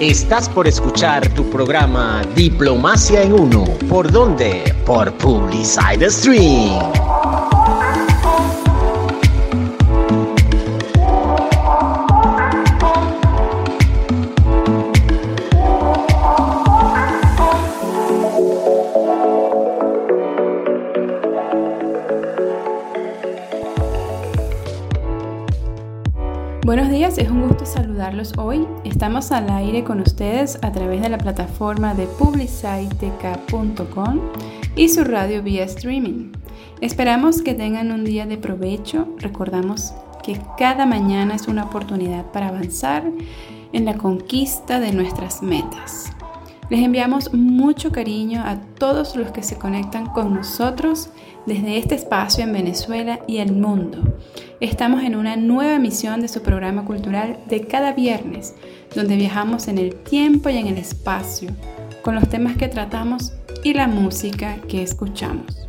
Estás por escuchar tu programa Diplomacia en Uno. ¿Por dónde? Por Publicide Stream. Hoy. Estamos al aire con ustedes a través de la plataforma de publicitek.com y su radio vía streaming. Esperamos que tengan un día de provecho. Recordamos que cada mañana es una oportunidad para avanzar en la conquista de nuestras metas. Les enviamos mucho cariño a todos los que se conectan con nosotros desde este espacio en Venezuela y el mundo. Estamos en una nueva emisión de su programa cultural de cada viernes, donde viajamos en el tiempo y en el espacio, con los temas que tratamos y la música que escuchamos.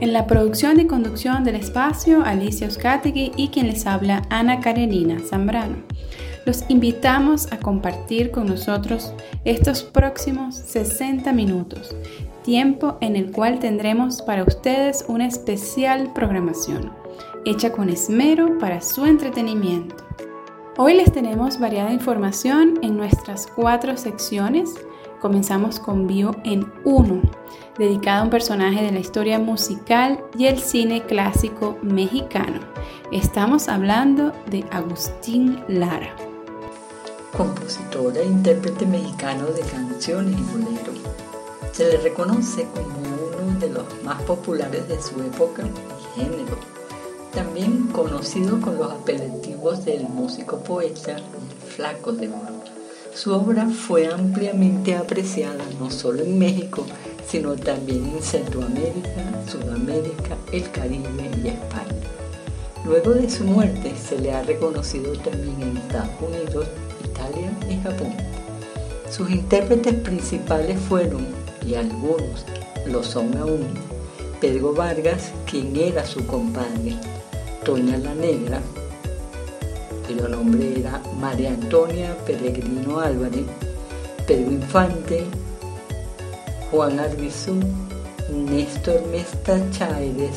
En la producción y conducción del espacio, Alicia Euskategui y quien les habla, Ana Karenina Zambrano. Los invitamos a compartir con nosotros estos próximos 60 minutos, tiempo en el cual tendremos para ustedes una especial programación, hecha con esmero para su entretenimiento. Hoy les tenemos variada información en nuestras cuatro secciones. Comenzamos con Bio en 1, dedicado a un personaje de la historia musical y el cine clásico mexicano. Estamos hablando de Agustín Lara compositor e intérprete mexicano de canciones y boleros. Se le reconoce como uno de los más populares de su época y género, también conocido con los apelativos del músico poeta y Flaco de Oro. Su obra fue ampliamente apreciada no solo en México, sino también en Centroamérica, Sudamérica, el Caribe y España. Luego de su muerte se le ha reconocido también en Estados Unidos Italia y Japón. Sus intérpretes principales fueron, y algunos lo son aún, Pedro Vargas, quien era su compadre, Toña la Negra, cuyo nombre era María Antonia Peregrino Álvarez, Pedro Infante, Juan Arbizú, Néstor Mesta Cháides,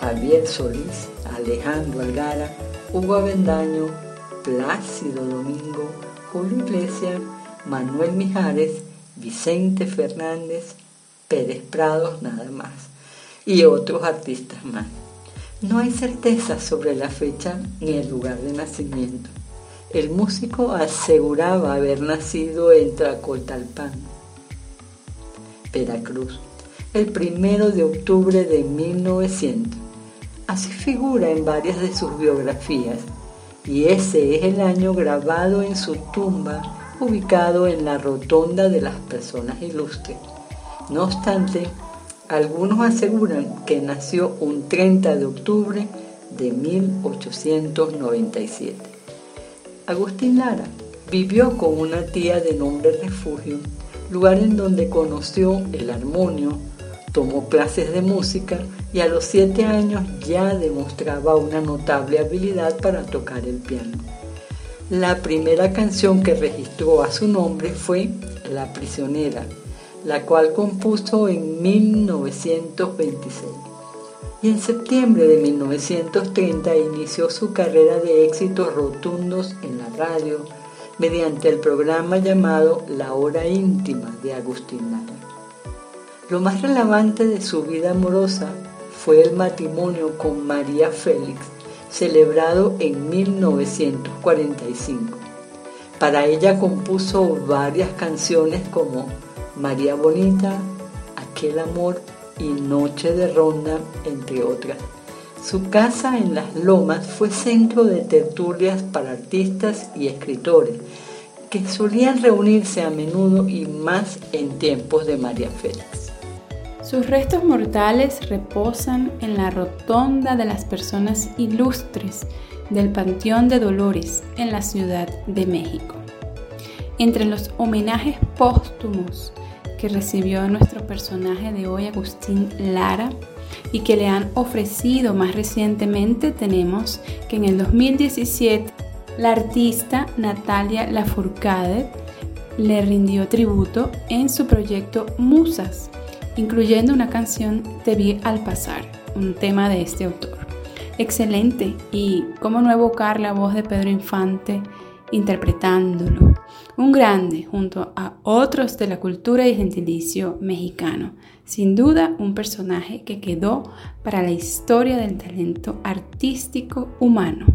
Javier Solís, Alejandro Algara, Hugo Avendaño, Plácido Domingo, Julio Iglesias, Manuel Mijares, Vicente Fernández, Pérez Prados nada más, y otros artistas más. No hay certeza sobre la fecha ni el lugar de nacimiento. El músico aseguraba haber nacido en Tracoltalpan, Veracruz, el primero de octubre de 1900. Así figura en varias de sus biografías y ese es el año grabado en su tumba ubicado en la rotonda de las personas ilustres. No obstante, algunos aseguran que nació un 30 de octubre de 1897. Agustín Lara vivió con una tía de nombre Refugio, lugar en donde conoció el armonio, tomó clases de música y a los siete años ya demostraba una notable habilidad para tocar el piano. La primera canción que registró a su nombre fue La prisionera, la cual compuso en 1926. Y en septiembre de 1930 inició su carrera de éxitos rotundos en la radio mediante el programa llamado La Hora Íntima de Agustín Lara. Lo más relevante de su vida amorosa fue el matrimonio con María Félix, celebrado en 1945. Para ella compuso varias canciones como María Bonita, Aquel Amor y Noche de Ronda, entre otras. Su casa en Las Lomas fue centro de tertulias para artistas y escritores, que solían reunirse a menudo y más en tiempos de María Félix. Sus restos mortales reposan en la rotonda de las personas ilustres del Panteón de Dolores en la Ciudad de México. Entre los homenajes póstumos que recibió nuestro personaje de hoy, Agustín Lara, y que le han ofrecido más recientemente, tenemos que en el 2017 la artista Natalia Lafourcade le rindió tributo en su proyecto Musas, incluyendo una canción Te vi al pasar, un tema de este autor. Excelente, y cómo no evocar la voz de Pedro Infante interpretándolo. Un grande junto a otros de la cultura y gentilicio mexicano. Sin duda, un personaje que quedó para la historia del talento artístico humano.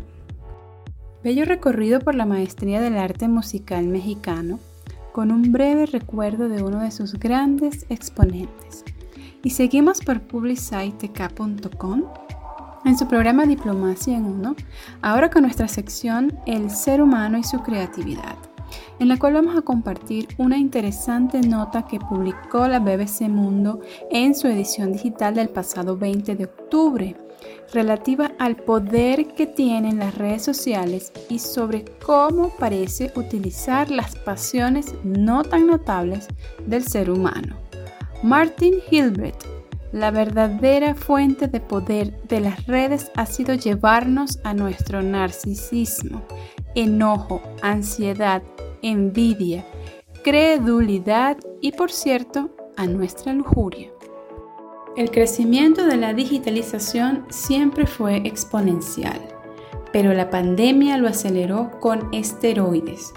Bello recorrido por la maestría del arte musical mexicano, con un breve recuerdo de uno de sus grandes exponentes. Y seguimos por publicitek.com en su programa Diplomacia en Uno, ahora con nuestra sección El ser humano y su creatividad, en la cual vamos a compartir una interesante nota que publicó la BBC Mundo en su edición digital del pasado 20 de octubre, relativa al poder que tienen las redes sociales y sobre cómo parece utilizar las pasiones no tan notables del ser humano. Martin Hilbert la verdadera fuente de poder de las redes ha sido llevarnos a nuestro narcisismo, enojo, ansiedad, envidia, credulidad y por cierto a nuestra lujuria. El crecimiento de la digitalización siempre fue exponencial, pero la pandemia lo aceleró con esteroides,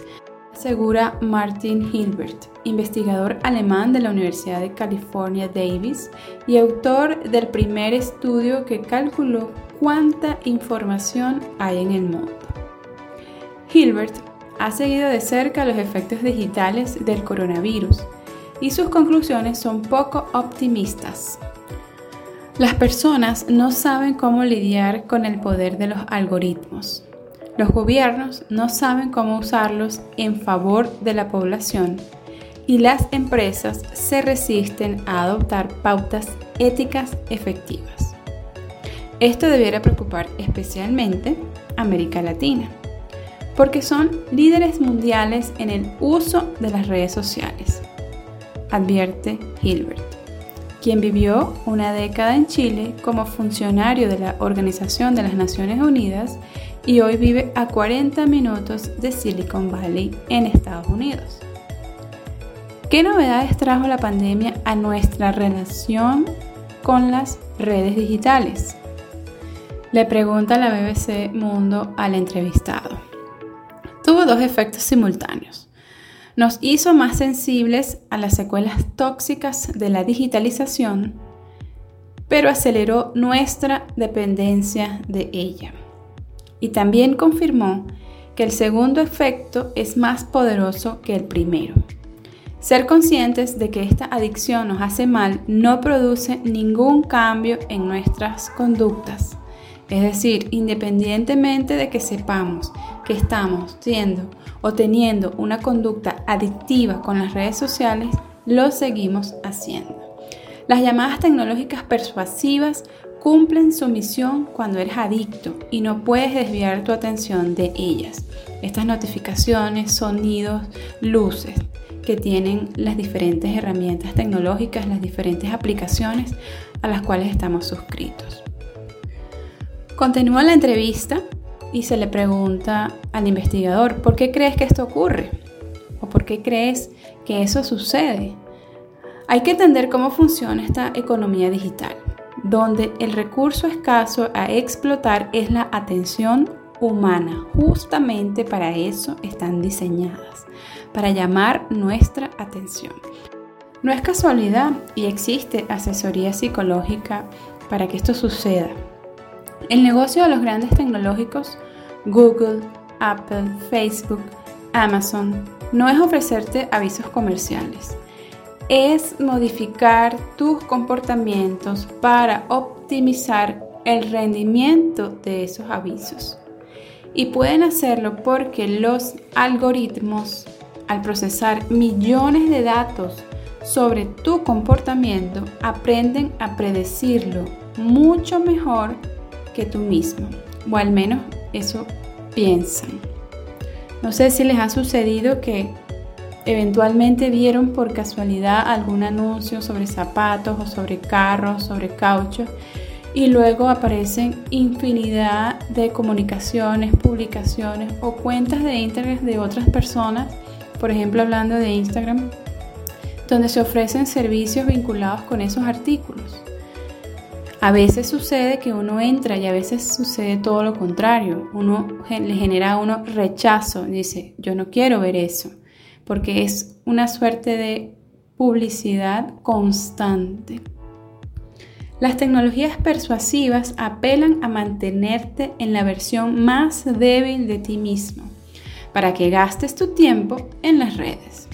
asegura Martin Hilbert, investigador alemán de la Universidad de California Davis y autor del primer estudio que calculó cuánta información hay en el mundo. Hilbert ha seguido de cerca los efectos digitales del coronavirus y sus conclusiones son poco optimistas. Las personas no saben cómo lidiar con el poder de los algoritmos. Los gobiernos no saben cómo usarlos en favor de la población y las empresas se resisten a adoptar pautas éticas efectivas. Esto debiera preocupar especialmente a América Latina, porque son líderes mundiales en el uso de las redes sociales, advierte Hilbert, quien vivió una década en Chile como funcionario de la Organización de las Naciones Unidas y hoy vive a 40 minutos de Silicon Valley en Estados Unidos. ¿Qué novedades trajo la pandemia a nuestra relación con las redes digitales? Le pregunta la BBC Mundo al entrevistado. Tuvo dos efectos simultáneos. Nos hizo más sensibles a las secuelas tóxicas de la digitalización, pero aceleró nuestra dependencia de ella y también confirmó que el segundo efecto es más poderoso que el primero. Ser conscientes de que esta adicción nos hace mal no produce ningún cambio en nuestras conductas. Es decir, independientemente de que sepamos que estamos siendo o teniendo una conducta adictiva con las redes sociales, lo seguimos haciendo. Las llamadas tecnológicas persuasivas cumplen su misión cuando eres adicto y no puedes desviar tu atención de ellas. Estas notificaciones, sonidos, luces que tienen las diferentes herramientas tecnológicas, las diferentes aplicaciones a las cuales estamos suscritos. Continúa la entrevista y se le pregunta al investigador, ¿por qué crees que esto ocurre? ¿O por qué crees que eso sucede? Hay que entender cómo funciona esta economía digital donde el recurso escaso a explotar es la atención humana. Justamente para eso están diseñadas, para llamar nuestra atención. No es casualidad y existe asesoría psicológica para que esto suceda. El negocio de los grandes tecnológicos, Google, Apple, Facebook, Amazon, no es ofrecerte avisos comerciales es modificar tus comportamientos para optimizar el rendimiento de esos avisos. Y pueden hacerlo porque los algoritmos, al procesar millones de datos sobre tu comportamiento, aprenden a predecirlo mucho mejor que tú mismo. O al menos eso piensan. No sé si les ha sucedido que Eventualmente vieron por casualidad algún anuncio sobre zapatos o sobre carros, sobre caucho y luego aparecen infinidad de comunicaciones, publicaciones o cuentas de internet de otras personas por ejemplo hablando de Instagram, donde se ofrecen servicios vinculados con esos artículos. A veces sucede que uno entra y a veces sucede todo lo contrario. Uno le genera uno rechazo, dice, yo no quiero ver eso, porque es una suerte de publicidad constante. Las tecnologías persuasivas apelan a mantenerte en la versión más débil de ti mismo, para que gastes tu tiempo en las redes.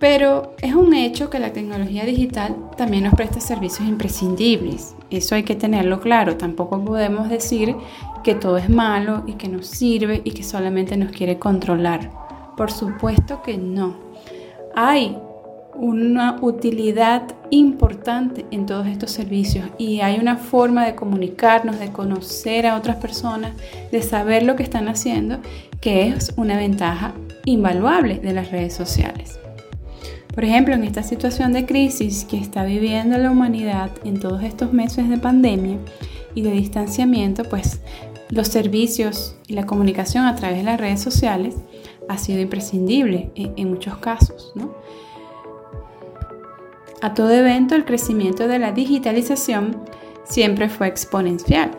Pero es un hecho que la tecnología digital también nos presta servicios imprescindibles. Eso hay que tenerlo claro. Tampoco podemos decir que todo es malo y que nos sirve y que solamente nos quiere controlar. Por supuesto que no. Hay una utilidad importante en todos estos servicios y hay una forma de comunicarnos, de conocer a otras personas, de saber lo que están haciendo, que es una ventaja invaluable de las redes sociales. Por ejemplo, en esta situación de crisis que está viviendo la humanidad en todos estos meses de pandemia y de distanciamiento, pues los servicios y la comunicación a través de las redes sociales ha sido imprescindible en, muchos casos. A todo evento, el crecimiento de la digitalización siempre fue exponencial.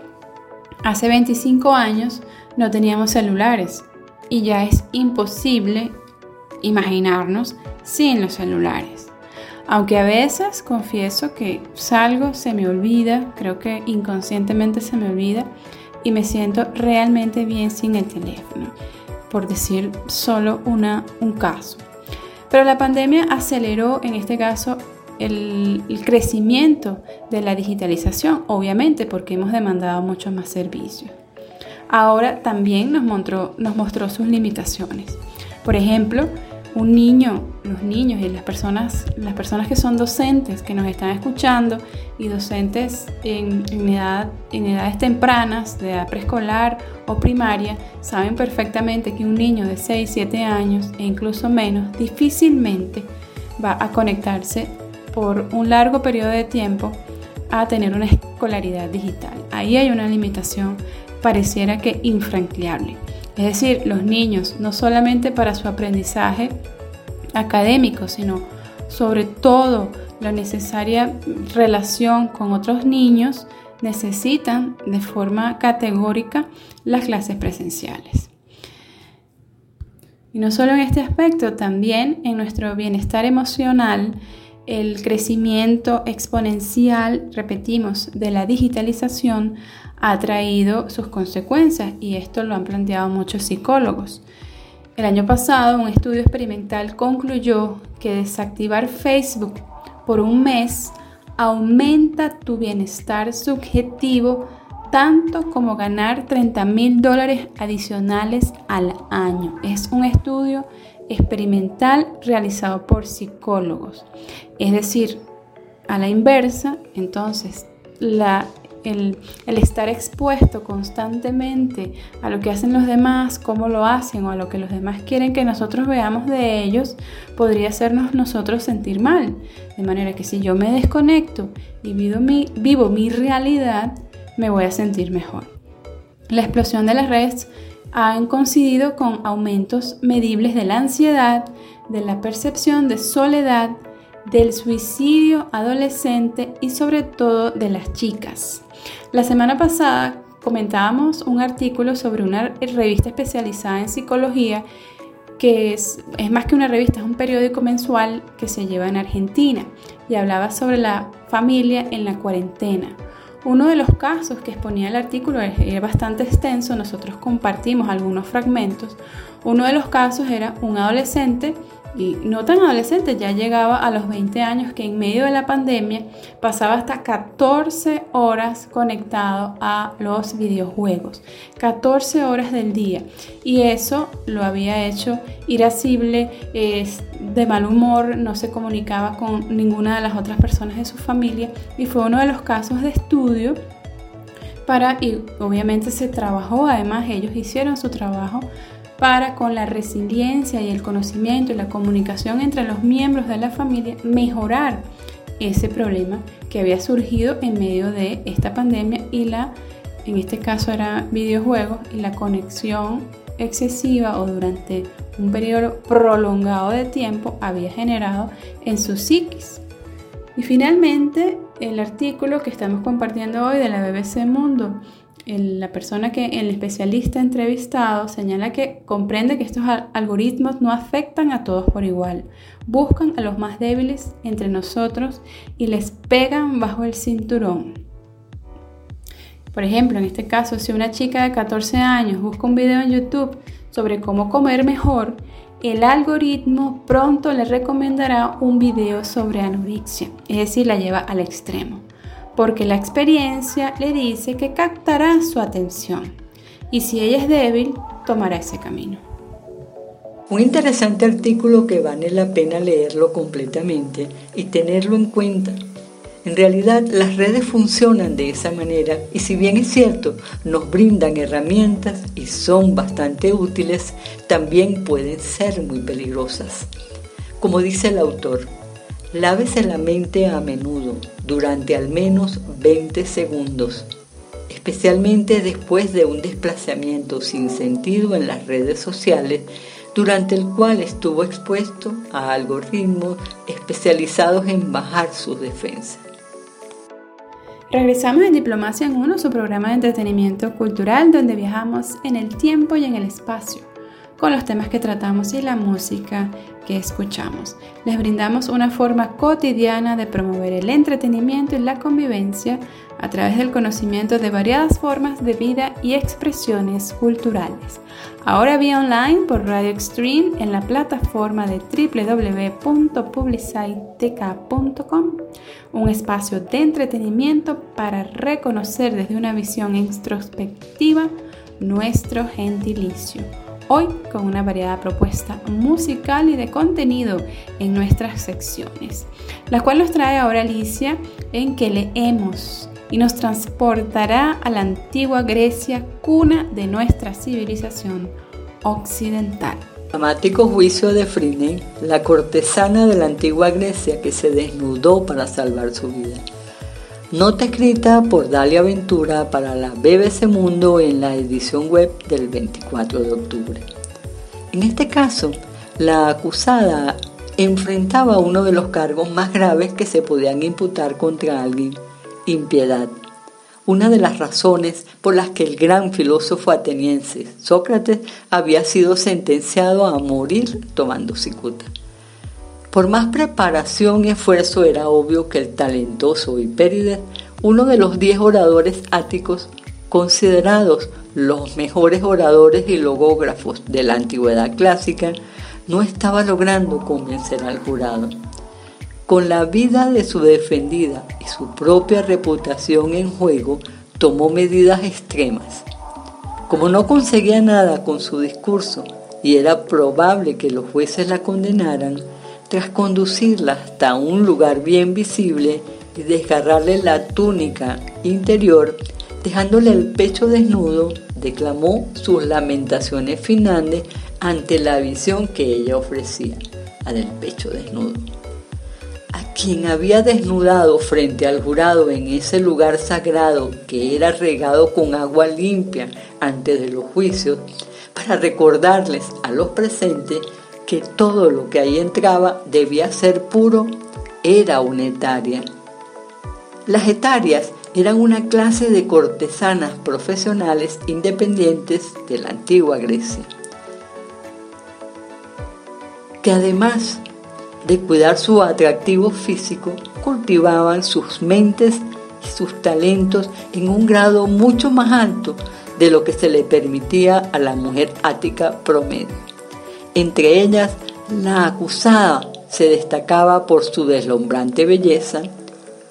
Hace 25 años no teníamos celulares y ya es imposible imaginarnos sin los celulares. Aunque a veces confieso que salgo, se me olvida, creo que inconscientemente se me olvida y me siento realmente bien sin el teléfono, por decir solo una, un caso. Pero la pandemia aceleró en este caso el, crecimiento de la digitalización, obviamente porque hemos demandado muchos más servicios. Ahora también nos mostró, nos mostró sus limitaciones. Por ejemplo, un niño, los niños y las personas, las personas que son docentes, que nos están escuchando y docentes en, en edades tempranas, de edad preescolar o primaria, saben perfectamente que un niño de 6, 7 años e incluso menos difícilmente va a conectarse por un largo periodo de tiempo a tener una escolaridad digital. Ahí hay una limitación pareciera que infranqueable. Es decir, los niños, no solamente para su aprendizaje académico, sino sobre todo la necesaria relación con otros niños, necesitan de forma categórica las clases presenciales. Y no solo en este aspecto, también en nuestro bienestar emocional, el crecimiento exponencial, repetimos, de la digitalización ha traído sus consecuencias y esto lo han planteado muchos psicólogos. El año pasado un estudio experimental concluyó que desactivar Facebook por un mes aumenta tu bienestar subjetivo tanto como ganar 30 mil dólares adicionales al año. Es un estudio experimental realizado por psicólogos. Es decir, a la inversa, entonces la el, estar expuesto constantemente a lo que hacen los demás, cómo lo hacen o a lo que los demás quieren que nosotros veamos de ellos, podría hacernos nosotros sentir mal. De manera que si yo me desconecto y vivo mi, vivo mi realidad, me voy a sentir mejor. La explosión de las redes ha coincidido con aumentos medibles de la ansiedad, de la percepción de soledad, del suicidio adolescente y sobre todo de las chicas. La semana pasada comentábamos un artículo sobre una revista especializada en psicología que es, más que una revista, es un periódico mensual que se lleva en Argentina y hablaba sobre la familia en la cuarentena. Uno de los casos que exponía el artículo era bastante extenso, nosotros compartimos algunos fragmentos. Uno de los casos era un adolescente y no tan adolescente, ya llegaba a los 20 años que en medio de la pandemia pasaba hasta 14 horas conectado a los videojuegos, 14 horas del día. Y eso lo había hecho irascible, de mal humor, no se comunicaba con ninguna de las otras personas de su familia y fue uno de los casos de estudio para, y obviamente se trabajó, además ellos hicieron su trabajo para con la resiliencia y el conocimiento y la comunicación entre los miembros de la familia mejorar ese problema que había surgido en medio de esta pandemia y la, en este caso era videojuegos y la conexión excesiva o durante un periodo prolongado de tiempo había generado en su psiquis. Y finalmente, el artículo que estamos compartiendo hoy de la BBC Mundo, la persona que el especialista entrevistado señala que comprende que estos algoritmos no afectan a todos por igual, buscan a los más débiles entre nosotros y les pegan bajo el cinturón. Por ejemplo, en este caso, si una chica de 14 años busca un video en YouTube sobre cómo comer mejor, el algoritmo pronto le recomendará un video sobre anorexia, es decir, la lleva al extremo, porque la experiencia le dice que captará su atención y si ella es débil, tomará ese camino. Un interesante artículo que vale la pena leerlo completamente y tenerlo en cuenta en realidad las redes funcionan de esa manera y si bien es cierto, nos brindan herramientas y son bastante útiles, también pueden ser muy peligrosas. Como dice el autor, lávese la mente a menudo, durante al menos 20 segundos, especialmente después de un desplazamiento sin sentido en las redes sociales durante el cual estuvo expuesto a algoritmos especializados en bajar sus defensas. Regresamos en Diplomacia en Uno, su programa de entretenimiento cultural donde viajamos en el tiempo y en el espacio con los temas que tratamos y la música que escuchamos. Les brindamos una forma cotidiana de promover el entretenimiento y la convivencia a través del conocimiento de variadas formas de vida y expresiones culturales. Ahora vía online por Radio Extreme en la plataforma de www.publicitek.com, un espacio de entretenimiento para reconocer desde una visión introspectiva nuestro gentilicio hoy con una variada propuesta musical y de contenido en nuestras secciones, la cual nos trae ahora Alicia en que leemos y nos transportará a la antigua Grecia, cuna de nuestra civilización occidental. Dramático juicio de Frine, la cortesana de la antigua Grecia que se desnudó para salvar su vida. Nota escrita por Dalia Ventura para la BBC Mundo en la edición web del 24 de octubre. En este caso, la acusada enfrentaba uno de los cargos más graves que se podían imputar contra alguien, impiedad. Una de las razones por las que el gran filósofo ateniense Sócrates había sido sentenciado a morir tomando cicuta. Por más preparación y esfuerzo era obvio que el talentoso Hipérides, uno de los diez oradores áticos considerados los mejores oradores y logógrafos de la antigüedad clásica, no estaba logrando convencer al jurado. Con la vida de su defendida y su propia reputación en juego, tomó medidas extremas. Como no conseguía nada con su discurso y era probable que los jueces la condenaran, tras conducirla hasta un lugar bien visible y desgarrarle la túnica interior, dejándole el pecho desnudo, declamó sus lamentaciones finales ante la visión que ella ofrecía, la del pecho desnudo. A quien había desnudado frente al jurado en ese lugar sagrado que era regado con agua limpia antes de los juicios, para recordarles a los presentes que todo lo que ahí entraba debía ser puro, era una etaria. Las etarias eran una clase de cortesanas profesionales independientes de la antigua Grecia, que además de cuidar su atractivo físico, cultivaban sus mentes y sus talentos en un grado mucho más alto de lo que se le permitía a la mujer ática promedio. Entre ellas, la acusada se destacaba por su deslumbrante belleza,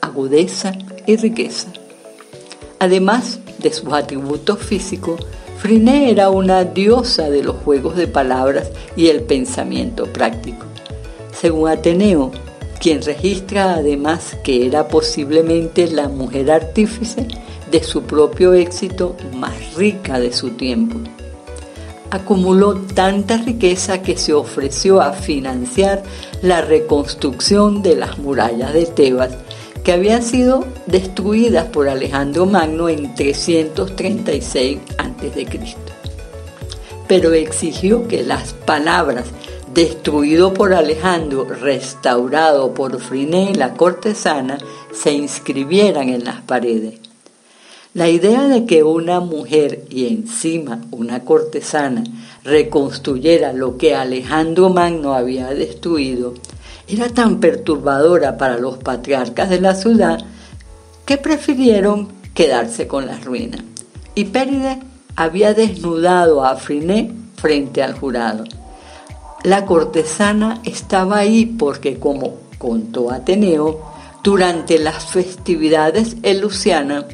agudeza y riqueza. Además de sus atributos físicos, Friné era una diosa de los juegos de palabras y el pensamiento práctico. Según Ateneo, quien registra además que era posiblemente la mujer artífice de su propio éxito más rica de su tiempo acumuló tanta riqueza que se ofreció a financiar la reconstrucción de las murallas de Tebas, que habían sido destruidas por Alejandro Magno en 336 a.C. pero exigió que las palabras destruido por Alejandro, restaurado por Friné la cortesana, se inscribieran en las paredes. La idea de que una mujer y encima una cortesana reconstruyera lo que Alejandro Magno había destruido era tan perturbadora para los patriarcas de la ciudad que prefirieron quedarse con las ruinas. Y Péride había desnudado a Friné frente al jurado. La cortesana estaba ahí porque, como contó Ateneo, durante las festividades en Luciana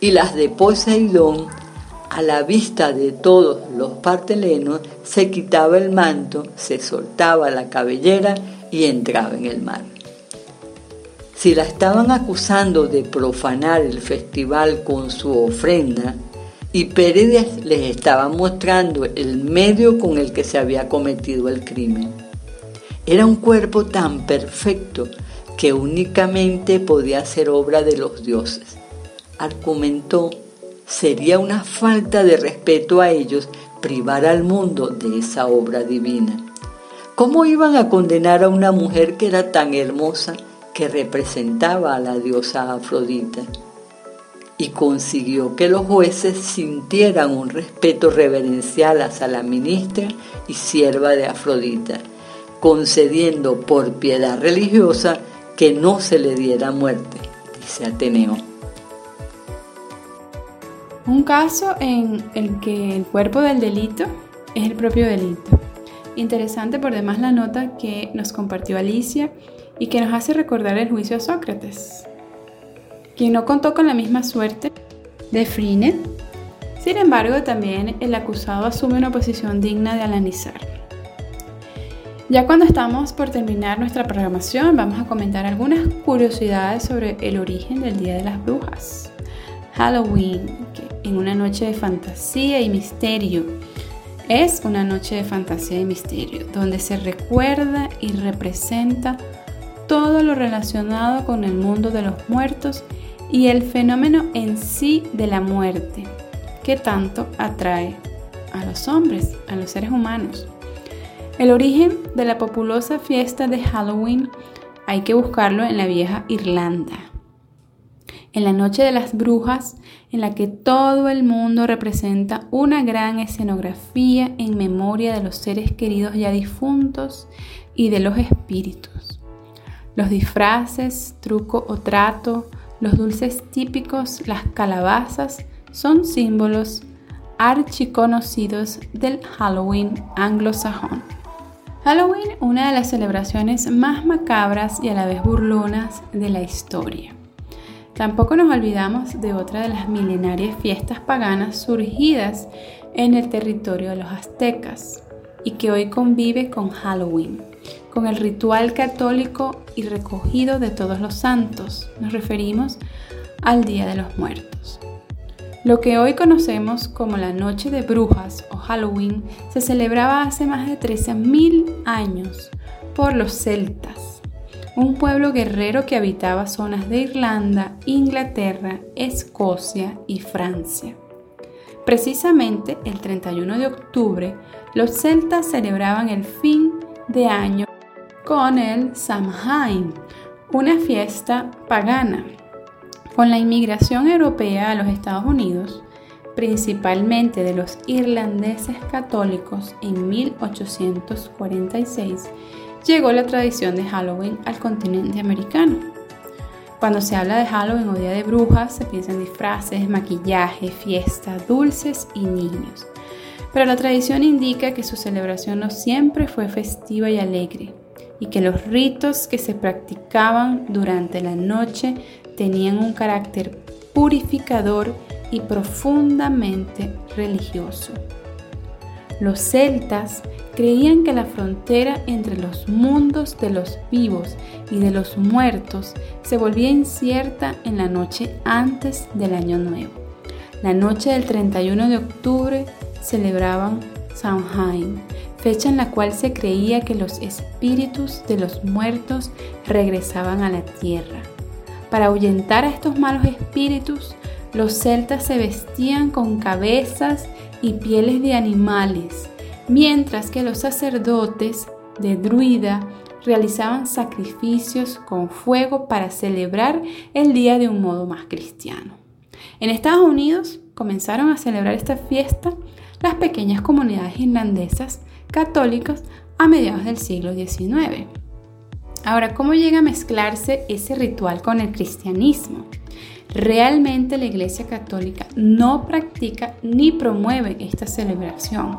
y las de Poseidón, a la vista de todos los partelenos, se quitaba el manto, se soltaba la cabellera y entraba en el mar. Si la estaban acusando de profanar el festival con su ofrenda, y Pérez les estaba mostrando el medio con el que se había cometido el crimen. Era un cuerpo tan perfecto que únicamente podía ser obra de los dioses. Argumentó, sería una falta de respeto a ellos privar al mundo de esa obra divina. ¿Cómo iban a condenar a una mujer que era tan hermosa que representaba a la diosa Afrodita? y consiguió que los jueces sintieran un respeto reverencial hacia la ministra y sierva de Afrodita, concediendo por piedad religiosa que no se le diera muerte, dice Ateneo. Un caso en el que el cuerpo del delito es el propio delito. Interesante por demás la nota que nos compartió Alicia y que nos hace recordar el juicio a Sócrates, quien no contó con la misma suerte de Freenet. Sin embargo, también el acusado asume una posición digna de analizar. Ya cuando estamos por terminar nuestra programación, vamos a comentar algunas curiosidades sobre el origen del Día de las Brujas. Halloween, que en una noche de fantasía y misterio. Es una noche de fantasía y misterio, donde se recuerda y representa todo lo relacionado con el mundo de los muertos y el fenómeno en sí de la muerte, que tanto atrae a los hombres, a los seres humanos. El origen de la populosa fiesta de Halloween hay que buscarlo en la vieja Irlanda. En la noche de las brujas, en la que todo el mundo representa una gran escenografía en memoria de los seres queridos ya difuntos y de los espíritus. Los disfraces, truco o trato, los dulces típicos, las calabazas, son símbolos archiconocidos del Halloween anglosajón. Halloween, una de las celebraciones más macabras y a la vez burlonas de la historia. Tampoco nos olvidamos de otra de las milenarias fiestas paganas surgidas en el territorio de los aztecas y que hoy convive con Halloween con el ritual católico y recogido de todos los santos. Nos referimos al Día de los Muertos. Lo que hoy conocemos como la Noche de Brujas o Halloween se celebraba hace más de 13.000 años por los celtas, un pueblo guerrero que habitaba zonas de Irlanda, Inglaterra, Escocia y Francia. Precisamente el 31 de octubre, los celtas celebraban el fin de año con el Samhain, una fiesta pagana. Con la inmigración europea a los Estados Unidos, principalmente de los irlandeses católicos en 1846, llegó la tradición de Halloween al continente americano. Cuando se habla de Halloween o Día de Brujas, se piensa en disfraces, maquillaje, fiesta, dulces y niños. Pero la tradición indica que su celebración no siempre fue festiva y alegre y que los ritos que se practicaban durante la noche tenían un carácter purificador y profundamente religioso. Los celtas creían que la frontera entre los mundos de los vivos y de los muertos se volvía incierta en la noche antes del Año Nuevo. La noche del 31 de octubre celebraban Samhain, fecha en la cual se creía que los espíritus de los muertos regresaban a la tierra. Para ahuyentar a estos malos espíritus, los celtas se vestían con cabezas y pieles de animales mientras que los sacerdotes de druida realizaban sacrificios con fuego para celebrar el día de un modo más cristiano. En Estados Unidos comenzaron a celebrar esta fiesta las pequeñas comunidades irlandesas católicas a mediados del siglo XIX. Ahora, ¿cómo llega a mezclarse ese ritual con el cristianismo? Realmente la Iglesia Católica no practica ni promueve esta celebración.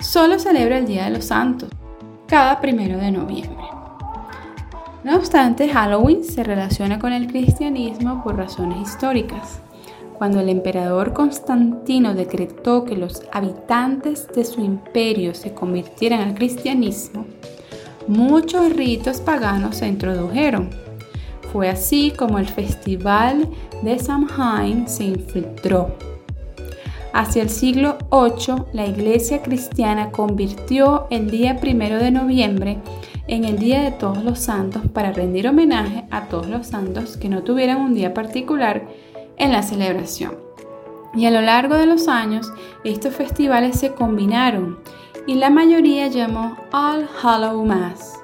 Solo celebra el Día de los Santos, cada primero de noviembre. No obstante, Halloween se relaciona con el cristianismo por razones históricas. Cuando el emperador Constantino decretó que los habitantes de su imperio se convirtieran al cristianismo, muchos ritos paganos se introdujeron fue así como el festival de Samhain se infiltró. Hacia el siglo VIII, la iglesia cristiana convirtió el día primero de noviembre en el Día de Todos los Santos para rendir homenaje a todos los santos que no tuvieran un día particular en la celebración. Y a lo largo de los años, estos festivales se combinaron y la mayoría llamó All Hallow Mass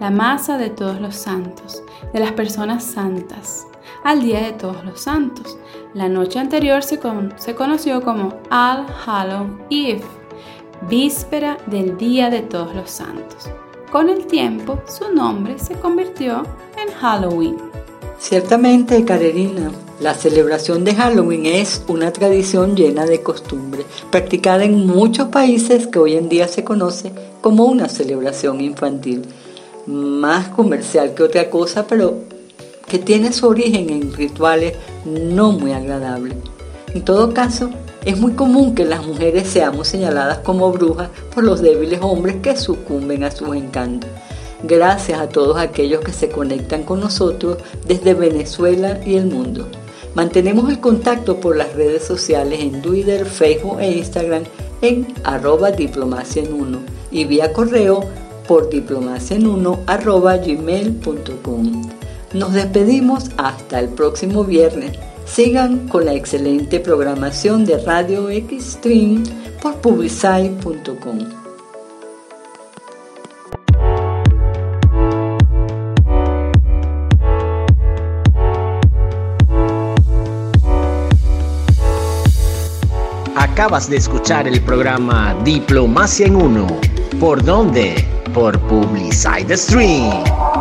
la masa de todos los santos, de las personas santas, al día de todos los santos. La noche anterior se, se conoció como All Hallow Eve, víspera del día de todos los santos. Con el tiempo, su nombre se convirtió en Halloween. Ciertamente, Carolina, la celebración de Halloween es una tradición llena de costumbre, practicada en muchos países que hoy en día se conoce como una celebración infantil más comercial que otra cosa, pero que tiene su origen en rituales no muy agradables. En todo caso, es muy común que las mujeres seamos señaladas como brujas por los débiles hombres que sucumben a sus encantos. Gracias a todos aquellos que se conectan con nosotros desde Venezuela y el mundo. Mantenemos el contacto por las redes sociales en Twitter, Facebook e Instagram en arroba diplomacia en uno y vía correo por diplomaciaen1 Nos despedimos hasta el próximo viernes. Sigan con la excelente programación de Radio Xtreme por publicite.com. Acabas de escuchar el programa Diplomacia en Uno. ¿Por dónde? Por Publicide Stream.